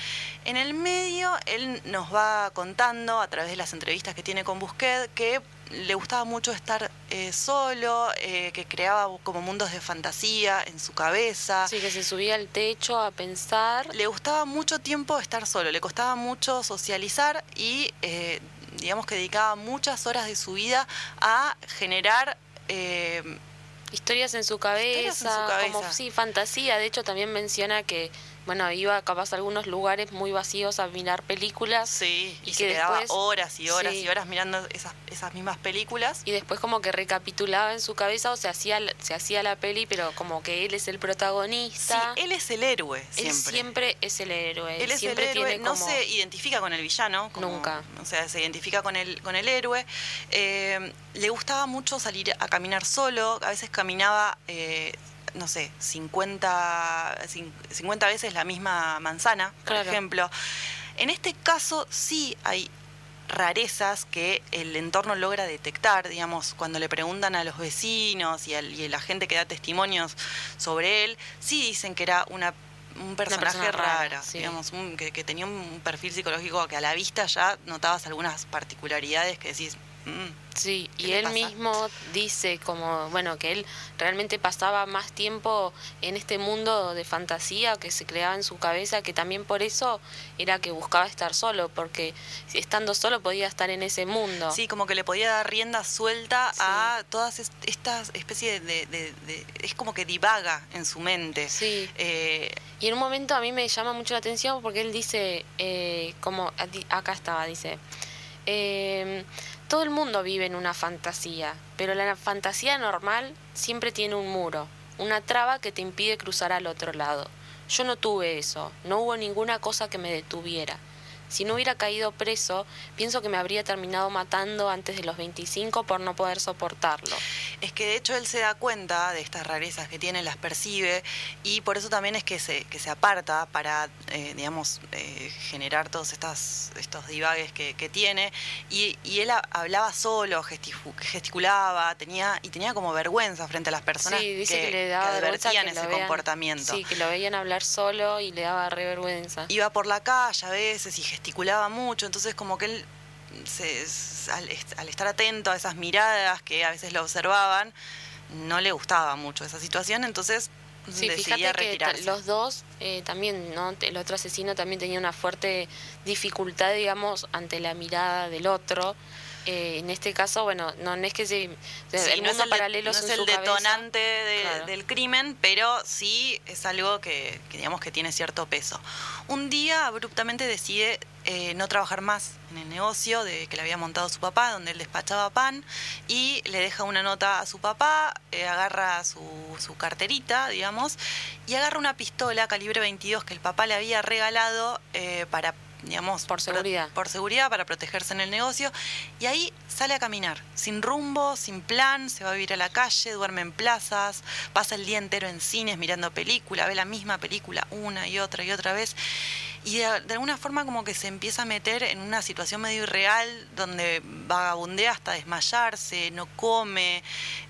En el medio, él nos va contando a través de las entrevistas que tiene con Busquet que le gustaba mucho estar eh, solo, eh, que creaba como mundos de fantasía en su cabeza. Sí, que se subía al techo a pensar. Le gustaba mucho tiempo estar solo, le costaba mucho socializar y eh, digamos que dedicaba muchas horas de su vida a generar eh, Historias en su cabeza, Historias en su como cabeza. sí, fantasía. De hecho, también menciona que, bueno, iba capaz a algunos lugares muy vacíos a mirar películas sí, y, Y se que quedaba después- horas y horas sí. y horas mirando esas, esas mismas películas. y después como que recapitulaba en su cabeza o se hacía, se hacía la peli, pero como que él es el Sí, protagonista. él es el héroe él siempre. siempre es el héroe. Él es el siempre héroe, tiene no como... se identifica con el villano. como- Nunca. O sea, se identifica con el, con el héroe. Eh, le gustaba mucho salir a caminar solo. A veces caminaba, eh, no sé, 50, cin- 50 veces la misma manzana, por Claro. ejemplo. En este caso sí hay rarezas que el entorno logra detectar, digamos, cuando le preguntan a los vecinos y, a la gente que da testimonios sobre él, sí dicen que era una un personaje persona rara, sí. digamos, un- que, que tenía un perfil psicológico que a la vista ya notabas algunas particularidades que decís, "Mm, Sí, ¿Qué y él pasa? mismo dice como, bueno, que él realmente pasaba más tiempo en este mundo de fantasía que se creaba en su cabeza, que también por eso era que buscaba estar solo, porque estando solo podía estar en ese mundo. Sí, como que le podía dar rienda suelta Sí. a todas est- estas especies de, de- de- Es como que divaga en su mente. Sí. Eh, Y en un momento a mí me llama mucho la atención porque él dice, eh, como acá estaba, dice, eh, todo el mundo vive en una fantasía, pero la fantasía normal siempre tiene un muro, una traba que te impide cruzar al otro lado. Yo no tuve eso, no hubo ninguna cosa que me detuviera. Si no hubiera caído preso, pienso que me habría terminado matando antes de los 25 por no poder soportarlo. Es que de hecho él se da cuenta de estas rarezas que tiene, las percibe y por eso también es que se, que se aparta para, eh, digamos, eh, generar todos estas, estos divagues que, que tiene. Y, y él ha- hablaba solo, gesticulaba, tenía y tenía como vergüenza frente a las personas sí, dice que, que, le daba que advertían que ese vean- comportamiento. Sí, que lo veían hablar solo y le daba re vergüenza. Iba por la calle a veces y gesticulaba mucho, entonces como que él se- al, est- al estar atento a esas miradas que a veces lo observaban, no le gustaba mucho esa situación, entonces Sí, decidía fíjate que retirarse. los dos eh, también, ¿no? El otro asesino también tenía una fuerte dificultad, digamos, ante la mirada del otro. Eh, en este caso, bueno, no, no es que se, Sí, el no es mundo el de- paralelo no en es el detonante de- Claro. del crimen, pero sí es algo que, que digamos que tiene cierto peso. Un día abruptamente decide eh, no trabajar más en el negocio de que le había montado su papá, donde él despachaba pan, y le deja una nota a su papá, eh, agarra su, su carterita, digamos, y agarra una pistola calibre 22 que el papá le había regalado eh, para digamos, Por seguridad. por seguridad, para protegerse en el negocio. Y ahí sale a caminar, sin rumbo, sin plan, se va a vivir a la calle, duerme en plazas, pasa el día entero en cines mirando película, ve la misma película una y otra y otra vez. Y de, de alguna forma como que se empieza a meter en una situación medio irreal donde vagabundea hasta desmayarse, no come,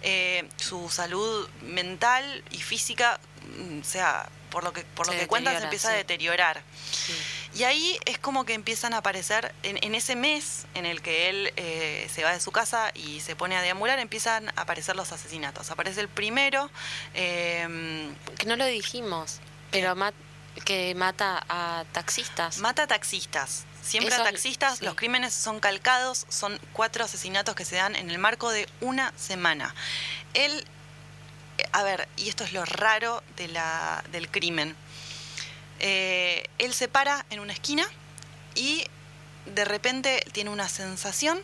eh, su salud mental y física, mm, o sea, por lo que, por lo que cuenta, se empieza a deteriorar. Sí. Y ahí es como que empiezan a aparecer, en, en ese mes en el que él eh, se va de su casa y se pone a deambular, empiezan a aparecer los asesinatos. Aparece el primero, eh, Que no lo dijimos, pero ma- que mata a taxistas. mata taxistas. Siempre a taxistas, sí. los crímenes son calcados, son cuatro asesinatos que se dan en el marco de una semana. Él, eh, a ver, y esto es lo raro de la, del crimen. Eh, él se para en una esquina y de repente tiene una sensación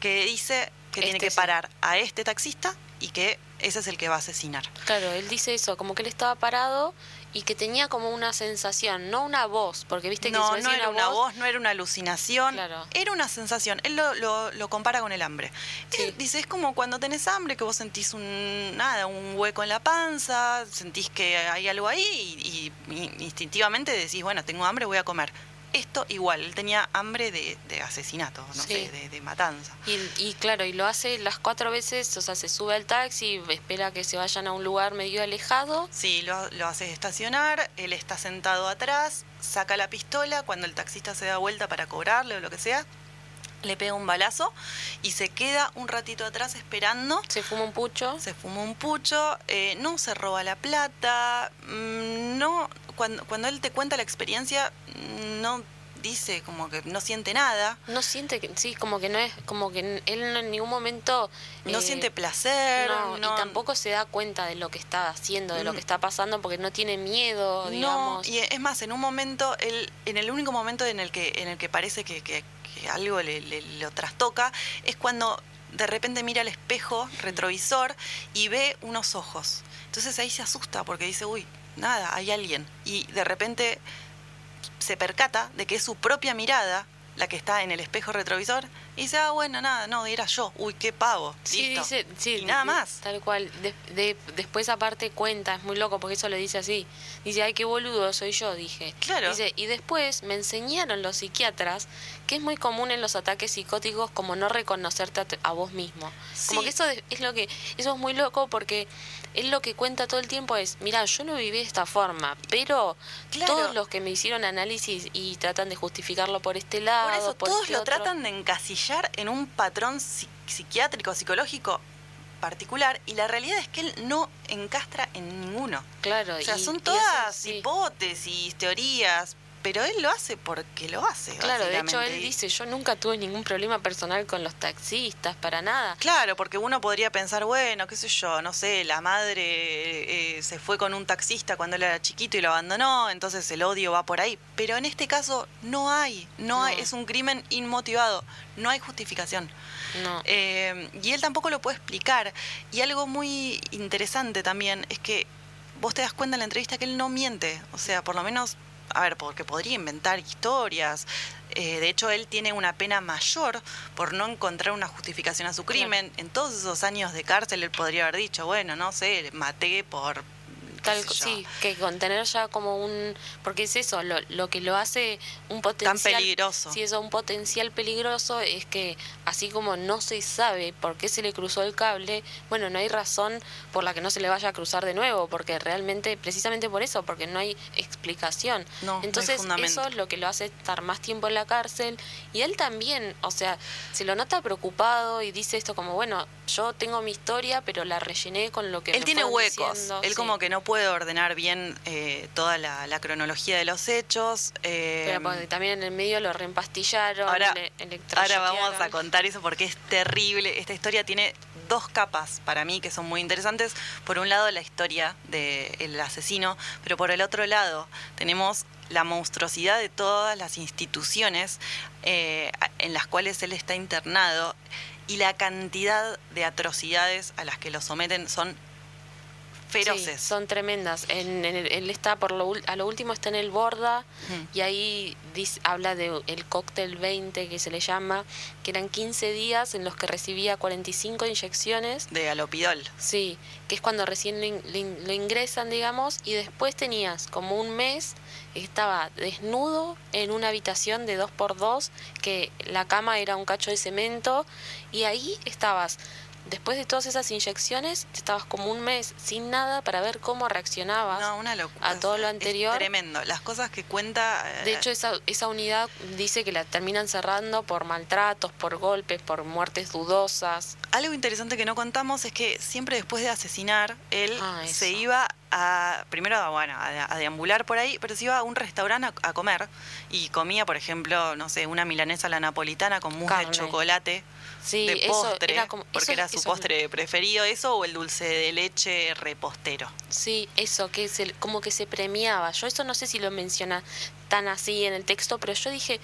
que dice que tiene Este que sí. parar a este taxista y que ese es el que va a asesinar. Claro, él dice eso, como que él estaba parado y que tenía como una sensación, no una voz, porque viste que No, si no era una voz, no era una alucinación, Claro. era una sensación. Él lo, lo- lo compara con el hambre. Sí. Él dice, es como cuando tenés hambre, que vos sentís un, nada, un hueco en la panza, sentís que hay algo ahí y, y instintivamente decís, bueno, tengo hambre, voy a comer. Esto igual, él tenía hambre de, de asesinato, no Sí. sé, de, de matanza. Y, y claro, y lo hace las cuatro veces, o sea, se sube al taxi, espera que se vayan a un lugar medio alejado. Sí, lo, lo hace estacionar, él está sentado atrás, saca la pistola, cuando el taxista se da vuelta para cobrarle o lo que sea, le pega un balazo y se queda un ratito atrás esperando. Se fuma un pucho. Se fuma un pucho, eh, no se roba la plata, mm, no, cuando, cuando él te cuenta la experiencia, no dice como que no siente nada, No siente que, sí, como que no es, como que él no en ningún momento. no eh, siente placer, no, no, y tampoco se da cuenta de lo que está haciendo, de lo Mm. que está pasando, porque no tiene miedo, No, digamos. y es más, en un momento, él, en el único momento en el que, en el que parece que, que- que algo le, le- lo trastoca, es cuando de repente mira al espejo retrovisor y ve unos ojos. Entonces ahí se asusta porque dice, uy, nada, hay alguien. Y de repente se percata de que es su propia mirada la que está en el espejo retrovisor Y dice, ah, bueno, nada, no, era yo. Uy, qué pavo. Sí, Listo. dice, sí, y nada más. Tal cual. De- de- después aparte cuenta, es muy loco porque eso lo dice así. Dice, ay, qué boludo soy yo, dije. Claro. Dice, y después me enseñaron los psiquiatras que es muy común en los ataques psicóticos como no reconocerte a, a vos mismo. Como que eso es lo que, eso es muy loco porque él lo que cuenta todo el tiempo es, mira, yo lo viví de esta forma, pero Claro. todos los que me hicieron análisis y tratan de justificarlo por este lado, Por eso por todos este lo otro. tratan de encasillar en un patrón psi- psiquiátrico, psicológico particular, y la realidad es que él no encastra en ninguno. Claro, O sea, y- son y eso todas sí. hipótesis, teorías, pero él lo hace porque lo hace. Claro, de hecho él dice, yo nunca tuve ningún problema personal con los taxistas, para nada. Claro, porque uno podría pensar, bueno, qué sé yo, no sé, la madre eh, se fue con un taxista cuando él era chiquito y lo abandonó, entonces el odio va por ahí. Pero en este caso no hay, no, hay, es un crimen inmotivado, no hay justificación. No. Eh, y él tampoco lo puede explicar. Y algo muy interesante también es que vos te das cuenta en la entrevista que él no miente. O sea, por lo menos, a ver, porque podría inventar historias. Eh, de hecho, él tiene una pena mayor por no encontrar una justificación a su crimen. En todos esos años de cárcel, él podría haber dicho, bueno, no sé, maté por... Tal, sí, que con tener ya como un... Porque es eso, lo, lo que lo hace un potencial... peligroso. Sí, eso, un potencial peligroso es que así como no se sabe por qué se le cruzó el cable, bueno, no hay razón por la que no se le vaya a cruzar de nuevo, porque realmente, precisamente por eso, porque no hay explicación. No, no hay Entonces eso es lo que lo hace estar más tiempo en la cárcel y él también, o sea, se lo nota preocupado y dice esto como, bueno, yo tengo mi historia, pero la rellené con lo que Él me tiene huecos. diciendo". Él Sí. como que no puede ordenar bien eh, toda la, la cronología de los hechos. eh, Pero porque también en el medio lo reempastillaron, ahora, le ahora vamos a contar eso porque es terrible. Esta historia tiene dos capas para mí que son muy interesantes. Por un lado, la historia del asesino, pero por el otro lado, tenemos la monstruosidad de todas las instituciones eh, en las cuales él está internado y la cantidad de atrocidades a las que lo someten son feroces. Sí, son tremendas. En, en el- él está por lo, a lo último está en el Borda y ahí dice- habla de el cóctel 20 que se le llama, que eran 15 días en los que recibía 45 inyecciones. De alopidol. Sí, que es cuando recién lo, in- lo in- lo ingresan, digamos, y después tenías como un mes, estaba desnudo en una habitación de 2x2, que la cama era un cacho de cemento, y ahí estabas, después de todas esas inyecciones, estabas como un mes sin nada para ver cómo reaccionabas. No, una locura. a todo lo Es anterior. tremendo. Las cosas que cuenta. eh, De hecho, esa, esa unidad dice que la terminan cerrando por maltratos, por golpes, por muertes dudosas. Algo interesante que no contamos es que siempre después de asesinar, él Ah, se iba a, primero a, bueno, a, a deambular por ahí, pero se iba a un restaurante a, a comer y comía, por ejemplo, no sé, una milanesa a la napolitana con mousse de chocolate Sí, de eso postre, era como... porque eso- era su eso- postre preferido, eso o el dulce de leche repostero. Sí, eso, que se, como que se premiaba. Yo eso no sé si lo menciona tan así en el texto, pero yo dije,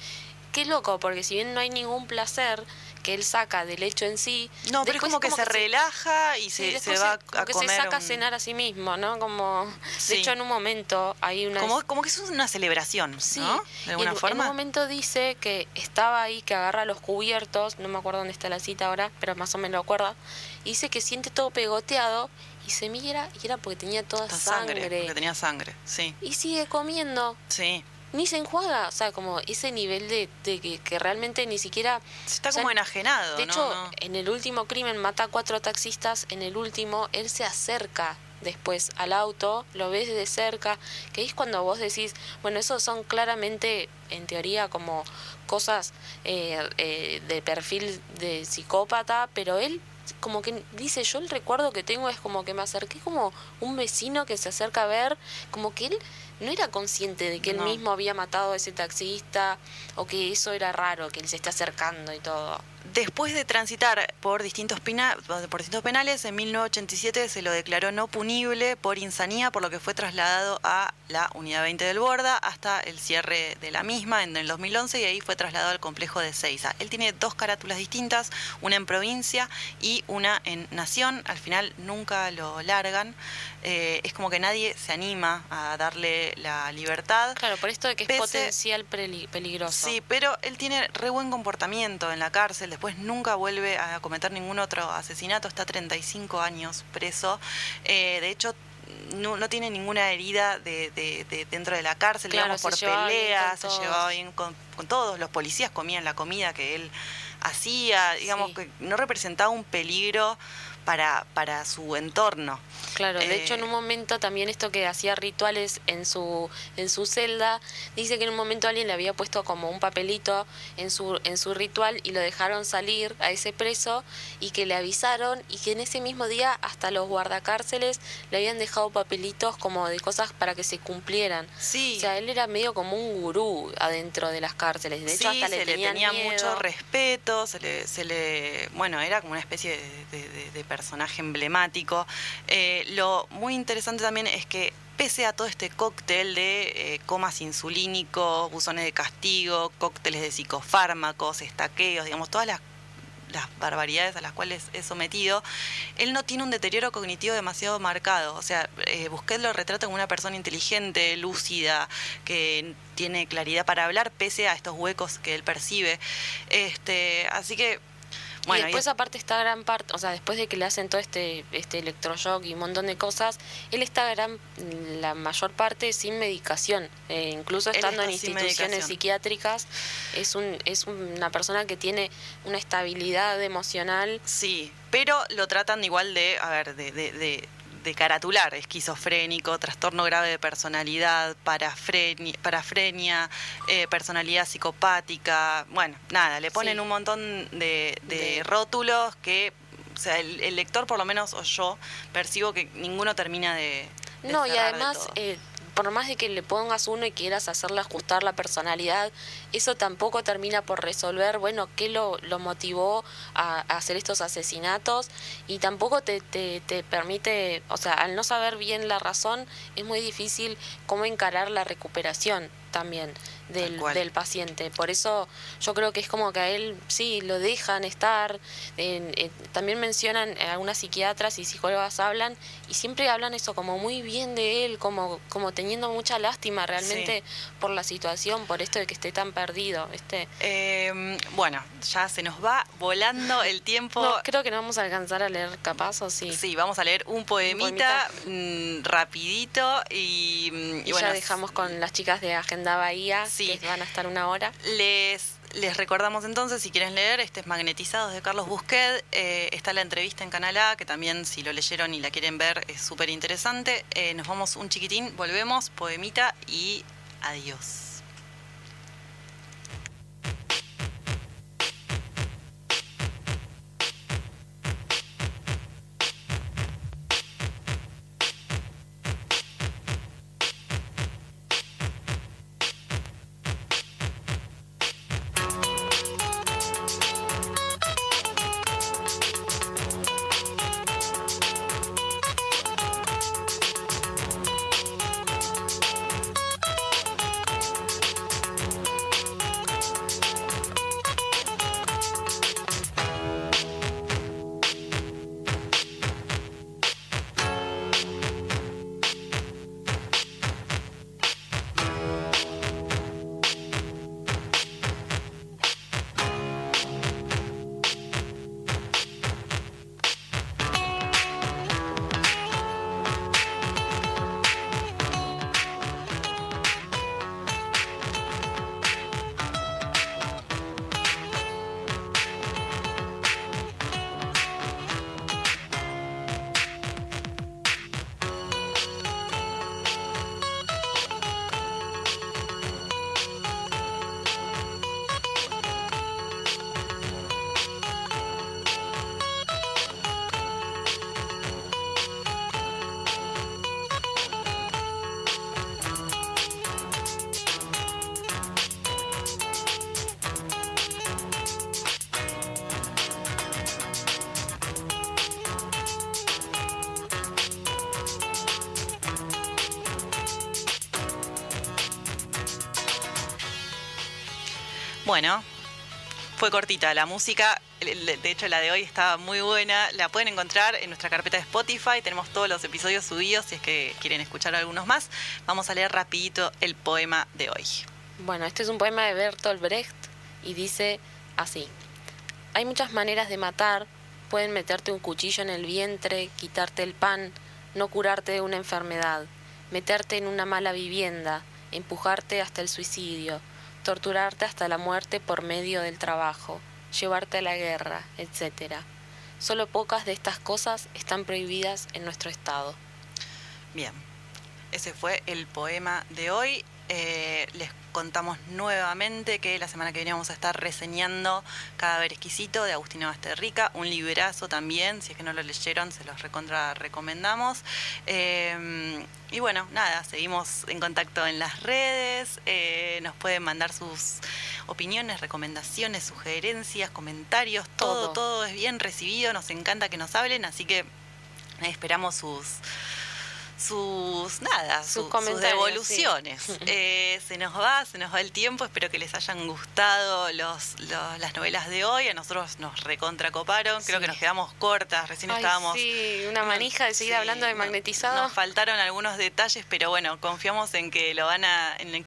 qué loco, porque si bien no hay ningún placer que él saca del hecho en sí... No, pero es como que se relaja y sí, se, se después va como a que comer. se saca a cenar a sí mismo, ¿no? Como... Sí. De hecho, en un momento hay una... como, como que es una celebración, Sí, De alguna en, forma. en un momento dice que estaba ahí, que agarra los cubiertos, no me acuerdo dónde está la cita ahora, pero más o menos lo acuerda, y dice que siente todo pegoteado y se mira y era porque tenía toda sangre. porque tenía sangre, sí, Y sigue comiendo, sí. Ni se enjuaga, o sea, como ese nivel de, de que, que realmente ni siquiera... Está o sea, como enajenado, De ¿no? hecho, No. en el último crimen mata a cuatro taxistas, en el último él se acerca después al auto, lo ves de cerca, que es cuando vos decís, bueno, esos son claramente, en teoría, como cosas eh, eh, de perfil de psicópata, pero él como que dice, yo el recuerdo que tengo es como que me acerqué como un vecino que se acerca a ver, como que él no era consciente de que él mismo había matado a ese taxista o que eso era raro, que él se esté acercando y todo. Después de transitar por distintos, pina- por distintos penales, en 1987 se lo declaró no punible por insanía, por lo que fue trasladado a la Unidad 20 del Borda hasta el cierre de la misma en el 2011 y ahí fue trasladado al complejo de Seiza. Él tiene dos carátulas distintas, una en provincia y una en Nación. Al final nunca lo largan. Eh, es como que nadie se anima a darle la libertad. Claro, por esto de que es Pese- potencial peli- peligroso. Sí, pero él tiene re buen comportamiento en la cárcel, después nunca vuelve a cometer ningún otro asesinato, está 35 años preso. Eh, de hecho, no, no tiene ninguna herida de, de- de dentro de la cárcel, Claro, digamos, por peleas, se llevaba bien con, con todos. Los policías comían la comida que él hacía, digamos, Sí. que no representaba un peligro para, para su entorno. Claro, de hecho en Eh, un momento también esto que hacía rituales en su en su celda, dice que en un momento alguien le había puesto como un papelito en su en su ritual y lo dejaron salir a ese preso y que le avisaron y que en ese mismo día hasta los guardacárceles le habían dejado papelitos como de cosas para que se cumplieran. Sí. O sea, él era medio como un gurú adentro de las cárceles. De hecho, sí, hasta se le le tenían tenía miedo. mucho respeto, se le, se le, bueno, era como una especie de, de- de- de personaje emblemático. Eh, lo muy interesante también es que pese a todo este cóctel de eh, comas insulínicos, buzones de castigo, cócteles de psicofármacos, estaqueos, digamos, todas las barbaridades a las cuales es sometido, él no tiene un deterioro cognitivo demasiado marcado. O sea, eh, lo retrata como una persona inteligente, lúcida, que tiene claridad para hablar pese a estos huecos que él percibe. Este, así que, bueno, y después aparte está gran parte, o sea, después de que le hacen todo este este electroshock y un montón de cosas, él está gran la mayor parte sin medicación, eh, incluso estando en instituciones psiquiátricas, es un es una persona que tiene una estabilidad emocional. Sí, pero lo tratan igual de, a ver, de, de, de, de caratular, esquizofrénico, trastorno grave de personalidad, parafrenia, parafrenia eh, personalidad psicopática, bueno, nada, le ponen Sí. un montón de, de De- rótulos que, o sea, el, el lector por lo menos, o yo, percibo que ninguno termina de... de No, y además, eh, por más de que le pongas uno y quieras hacerle ajustar la personalidad, eso tampoco termina por resolver, bueno, qué lo, lo motivó a, hacer estos asesinatos y tampoco te, te, te permite, o sea, al no saber bien la razón, es muy difícil cómo encarar la recuperación también del, paciente. Por eso yo creo que es como que a él sí lo dejan estar. en- en- también mencionan, eh, algunas psiquiatras y psicólogas hablan y siempre hablan eso como muy bien de él, como, como teniendo mucha lástima realmente por la situación, por esto de que esté tan perdido. Este, Eh, bueno, ya se nos va volando el tiempo. no, creo que no vamos a alcanzar a leer capaz o sí. Sí, vamos a leer un poemita, mm, rapidito y, mm, y Y, bueno, ya dejamos con las chicas de Agenda Bahía, Sí. Que van a estar una hora. Les, les recordamos entonces, si quieren leer, este es Magnetizados de Carlos Busquet. eh, está la entrevista en Canal A, que también si lo leyeron y la quieren ver es súper interesante. Eh, nos vamos un chiquitín, volvemos, poemita y adiós. Bueno, fue cortita la música. de hecho la de hoy estaba muy buena. La pueden encontrar en nuestra carpeta de Spotify. Tenemos todos los episodios subidos si es que quieren escuchar algunos más. Vamos a leer rapidito el poema de hoy. Bueno, este es un poema de Bertolt Brecht y dice así. Hay muchas maneras de matar. Pueden meterte un cuchillo en el vientre, quitarte el pan, no curarte de una enfermedad, meterte en una mala vivienda, empujarte hasta el suicidio, torturarte hasta la muerte por medio del trabajo, llevarte a la guerra, etc. Solo pocas de estas cosas están prohibidas en nuestro Estado. Bien, ese fue el poema de hoy. Eh, les contamos nuevamente que la semana que viene vamos a estar reseñando Cadáver Exquisito de Agustina Basterrica, un librazo también, si es que no lo leyeron, se los recontra recomendamos. Eh, y bueno, nada, seguimos en contacto en las redes, eh, nos pueden mandar sus opiniones, recomendaciones, sugerencias, comentarios, todo, Todo. todo es bien recibido, nos encanta que nos hablen, así que esperamos sus sus nada, Sus su- sus, devoluciones. sí. Eh, se nos va, se nos va el tiempo. Espero que les hayan gustado los, los- las novelas de hoy. A nosotros nos recontracoparon. Creo Sí. que nos quedamos cortas. Recién Ay, estábamos. sí, una manija de seguir Sí, hablando de magnetizado. Nos faltaron algunos detalles, pero bueno, confiamos en que lo van a, en